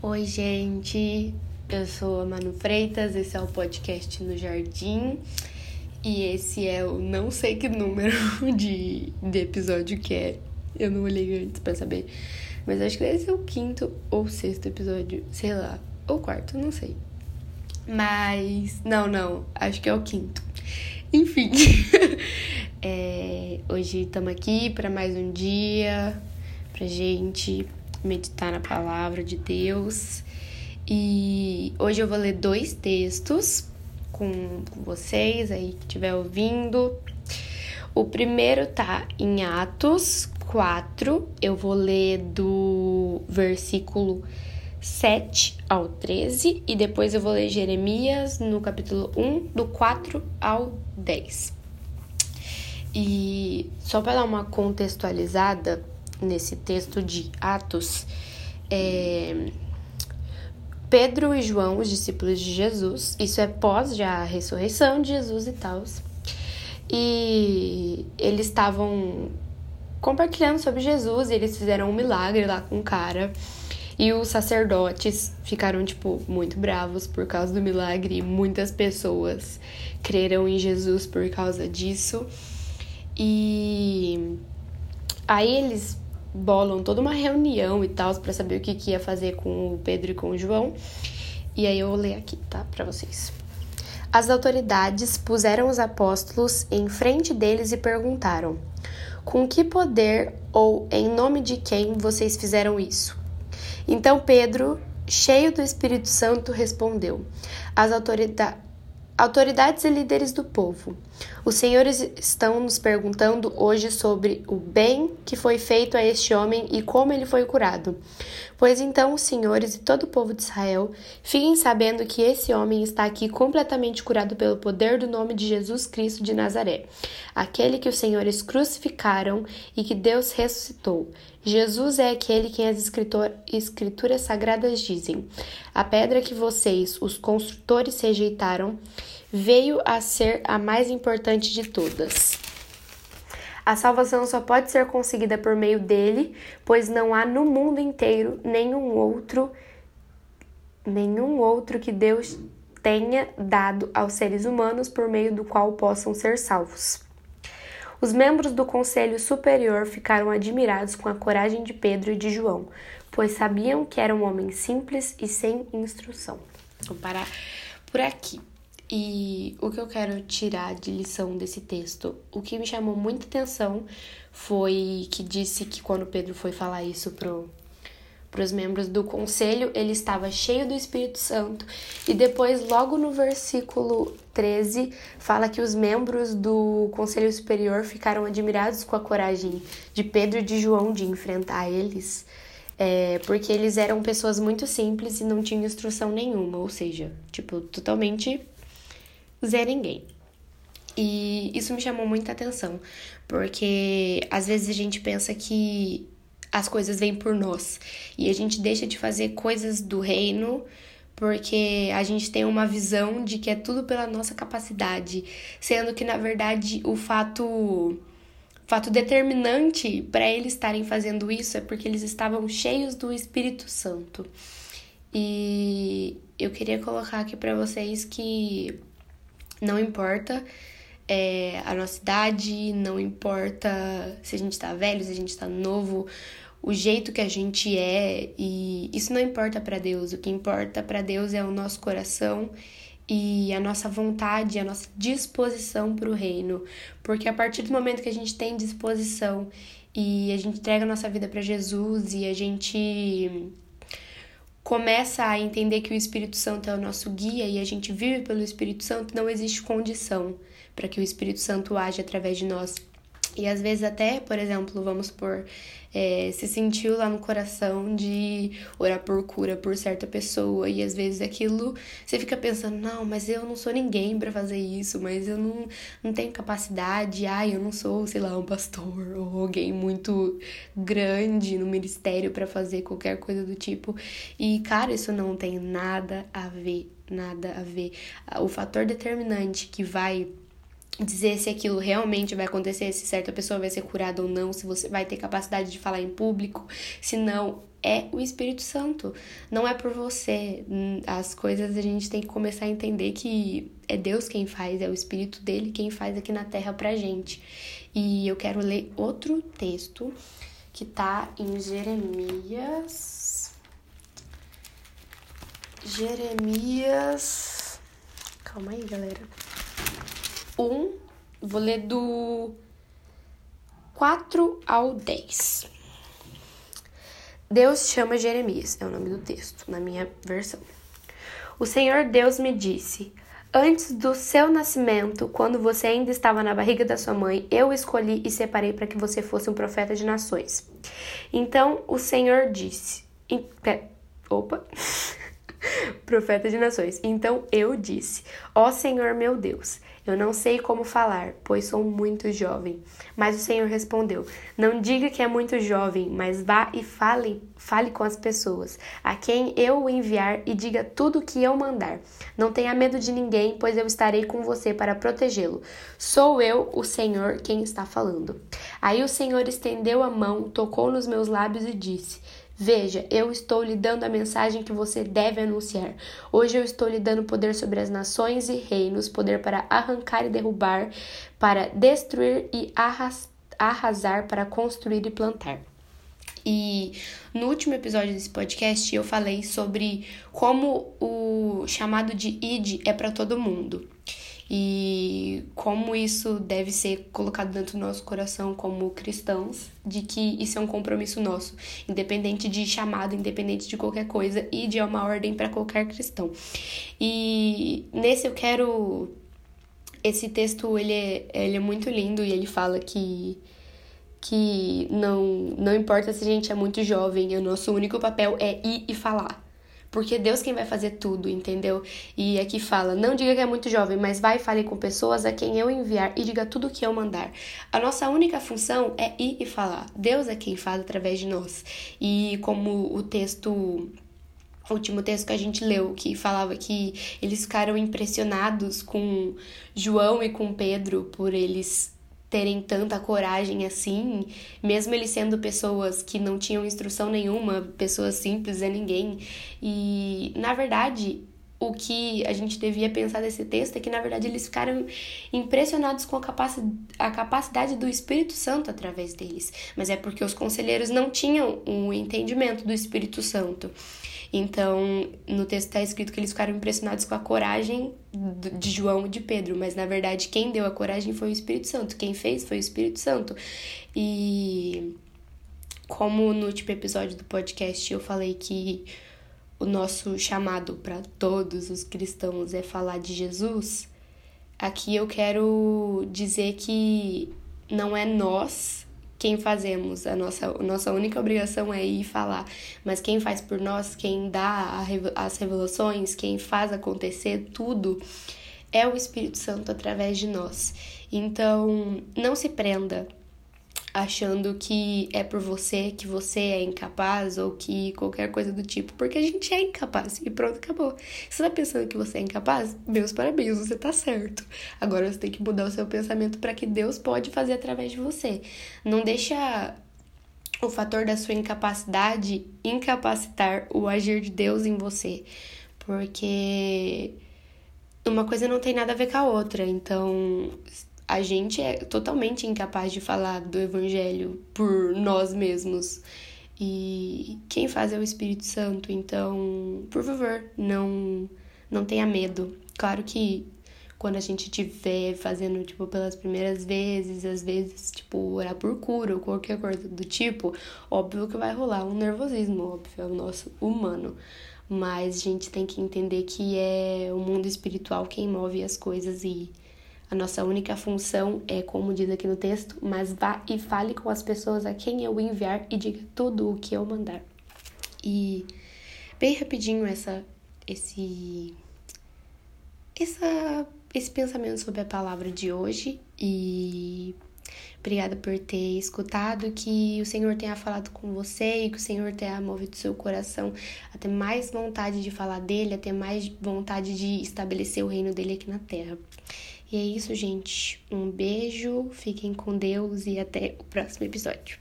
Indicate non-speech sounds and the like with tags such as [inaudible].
Oi, gente. Eu sou a Manu Freitas, esse é o podcast no Jardim. E esse é o não sei que número [laughs] de, de episódio que é. Eu não olhei antes pra saber. Mas acho que esse é o quinto ou sexto episódio, sei lá. Ou quarto, não sei. Mas. Não, não. Acho que é o quinto. Enfim. [laughs] é, hoje estamos aqui para mais um dia pra gente meditar na palavra de Deus. E hoje eu vou ler dois textos com, vocês aí que estiver ouvindo. O primeiro tá em Atos 4, eu vou ler do versículo 7 ao 13 e depois eu vou ler Jeremias no capítulo 1, do 4 ao 10. E só para dar uma contextualizada, nesse texto de Atos, é, Pedro e João, os discípulos de Jesus, isso é pós já a ressurreição de Jesus e tal, e eles estavam compartilhando sobre Jesus e eles fizeram um milagre lá com o cara. E os sacerdotes ficaram, tipo, muito bravos por causa do milagre. E muitas pessoas creram em Jesus por causa disso. E aí eles bolam toda uma reunião e tal para saber o que, que ia fazer com o Pedro e com o João. E aí eu vou ler aqui, tá, para vocês. As autoridades puseram os apóstolos em frente deles e perguntaram: Com que poder ou em nome de quem vocês fizeram isso? Então Pedro, cheio do Espírito Santo, respondeu: As autoridades Autoridades e líderes do povo, os senhores estão nos perguntando hoje sobre o bem que foi feito a este homem e como ele foi curado. Pois então, os senhores e todo o povo de Israel fiquem sabendo que esse homem está aqui completamente curado pelo poder do nome de Jesus Cristo de Nazaré, aquele que os senhores crucificaram e que Deus ressuscitou. Jesus é aquele que as escrituras sagradas dizem: A pedra que vocês, os construtores, rejeitaram, veio a ser a mais importante de todas. A salvação só pode ser conseguida por meio dele, pois não há no mundo inteiro nenhum outro nenhum outro que Deus tenha dado aos seres humanos por meio do qual possam ser salvos. Os membros do Conselho Superior ficaram admirados com a coragem de Pedro e de João, pois sabiam que eram homens simples e sem instrução. Vou parar por aqui. E o que eu quero tirar de lição desse texto, o que me chamou muita atenção foi que disse que quando Pedro foi falar isso pro para os membros do conselho, ele estava cheio do Espírito Santo. E depois, logo no versículo 13, fala que os membros do conselho superior ficaram admirados com a coragem de Pedro e de João de enfrentar eles, é, porque eles eram pessoas muito simples e não tinham instrução nenhuma, ou seja, tipo, totalmente zé ninguém. E isso me chamou muita atenção, porque às vezes a gente pensa que as coisas vêm por nós. E a gente deixa de fazer coisas do reino porque a gente tem uma visão de que é tudo pela nossa capacidade, sendo que na verdade o fato fato determinante para eles estarem fazendo isso é porque eles estavam cheios do Espírito Santo. E eu queria colocar aqui para vocês que não importa é, a nossa idade, não importa se a gente tá velho, se a gente tá novo, o jeito que a gente é, e isso não importa para Deus. O que importa para Deus é o nosso coração e a nossa vontade, a nossa disposição para o reino. Porque a partir do momento que a gente tem disposição e a gente entrega a nossa vida para Jesus e a gente começa a entender que o Espírito Santo é o nosso guia e a gente vive pelo Espírito Santo, não existe condição para que o Espírito Santo age através de nós. E às vezes até, por exemplo, vamos por é, se sentiu lá no coração de orar por cura por certa pessoa e às vezes aquilo você fica pensando, não, mas eu não sou ninguém para fazer isso, mas eu não, não tenho capacidade, ai, eu não sou, sei lá, um pastor [laughs] ou alguém muito grande no ministério para fazer qualquer coisa do tipo. E cara, isso não tem nada a ver, nada a ver. O fator determinante que vai dizer se aquilo realmente vai acontecer, se certa pessoa vai ser curada ou não, se você vai ter capacidade de falar em público, se não, é o Espírito Santo. Não é por você. As coisas a gente tem que começar a entender que é Deus quem faz, é o Espírito dele quem faz aqui na terra pra gente. E eu quero ler outro texto que tá em Jeremias. Jeremias. Calma aí, galera. Um, vou ler do 4 ao 10. Deus chama Jeremias, é o nome do texto, na minha versão. O Senhor Deus me disse: Antes do seu nascimento, quando você ainda estava na barriga da sua mãe, eu escolhi e separei para que você fosse um profeta de nações. Então o Senhor disse: Opa! [laughs] profeta de nações. Então eu disse: Ó Senhor meu Deus, eu não sei como falar, pois sou muito jovem. Mas o Senhor respondeu: Não diga que é muito jovem, mas vá e fale, fale com as pessoas, a quem eu o enviar, e diga tudo o que eu mandar. Não tenha medo de ninguém, pois eu estarei com você para protegê-lo. Sou eu, o Senhor, quem está falando. Aí o Senhor estendeu a mão, tocou nos meus lábios e disse: Veja, eu estou lhe dando a mensagem que você deve anunciar. Hoje eu estou lhe dando poder sobre as nações e reinos, poder para arrancar e derrubar, para destruir e arrasar, para construir e plantar. E no último episódio desse podcast eu falei sobre como o chamado de id é para todo mundo e como isso deve ser colocado dentro do nosso coração como cristãos, de que isso é um compromisso nosso, independente de chamado, independente de qualquer coisa, e de uma ordem para qualquer cristão. E nesse eu quero. Esse texto ele é, ele é muito lindo e ele fala que que não, não importa se a gente é muito jovem, o nosso único papel é ir e falar. Porque é Deus quem vai fazer tudo, entendeu? E aqui fala: não diga que é muito jovem, mas vai e fale com pessoas a quem eu enviar e diga tudo o que eu mandar. A nossa única função é ir e falar. Deus é quem faz através de nós. E como o texto o último texto que a gente leu, que falava que eles ficaram impressionados com João e com Pedro por eles terem tanta coragem assim, mesmo eles sendo pessoas que não tinham instrução nenhuma, pessoas simples, é ninguém. E, na verdade, o que a gente devia pensar desse texto é que, na verdade, eles ficaram impressionados com a, capaci a capacidade do Espírito Santo através deles. Mas é porque os conselheiros não tinham o um entendimento do Espírito Santo. Então, no texto está escrito que eles ficaram impressionados com a coragem de João e de Pedro, mas na verdade quem deu a coragem foi o Espírito Santo, quem fez foi o Espírito Santo. E como no último episódio do podcast eu falei que o nosso chamado para todos os cristãos é falar de Jesus, aqui eu quero dizer que não é nós quem fazemos. A nossa, a nossa única obrigação é ir falar. Mas quem faz por nós, quem dá as revelações, quem faz acontecer tudo, é o Espírito Santo através de nós. Então, não se prenda achando que é por você que você é incapaz ou que qualquer coisa do tipo, porque a gente é incapaz e pronto, acabou. Você tá pensando que você é incapaz? Meus parabéns, você tá certo. Agora você tem que mudar o seu pensamento para que Deus pode fazer através de você. Não deixa o fator da sua incapacidade incapacitar o agir de Deus em você, porque uma coisa não tem nada a ver com a outra. Então, a gente é totalmente incapaz de falar do evangelho por nós mesmos. E quem faz é o Espírito Santo, então, por favor, não não tenha medo. Claro que quando a gente estiver fazendo, tipo, pelas primeiras vezes, às vezes, tipo, orar por cura ou qualquer coisa do tipo, óbvio que vai rolar um nervosismo, óbvio, é o nosso humano. Mas a gente tem que entender que é o mundo espiritual quem move as coisas e a nossa única função é, como diz aqui no texto, mas vá e fale com as pessoas a quem eu enviar e diga tudo o que eu mandar. E bem rapidinho essa esse essa esse pensamento sobre a palavra de hoje e obrigada por ter escutado, que o Senhor tenha falado com você e que o Senhor tenha movido seu coração a ter mais vontade de falar dele, a ter mais vontade de estabelecer o reino dele aqui na terra. E é isso, gente. Um beijo, fiquem com Deus e até o próximo episódio.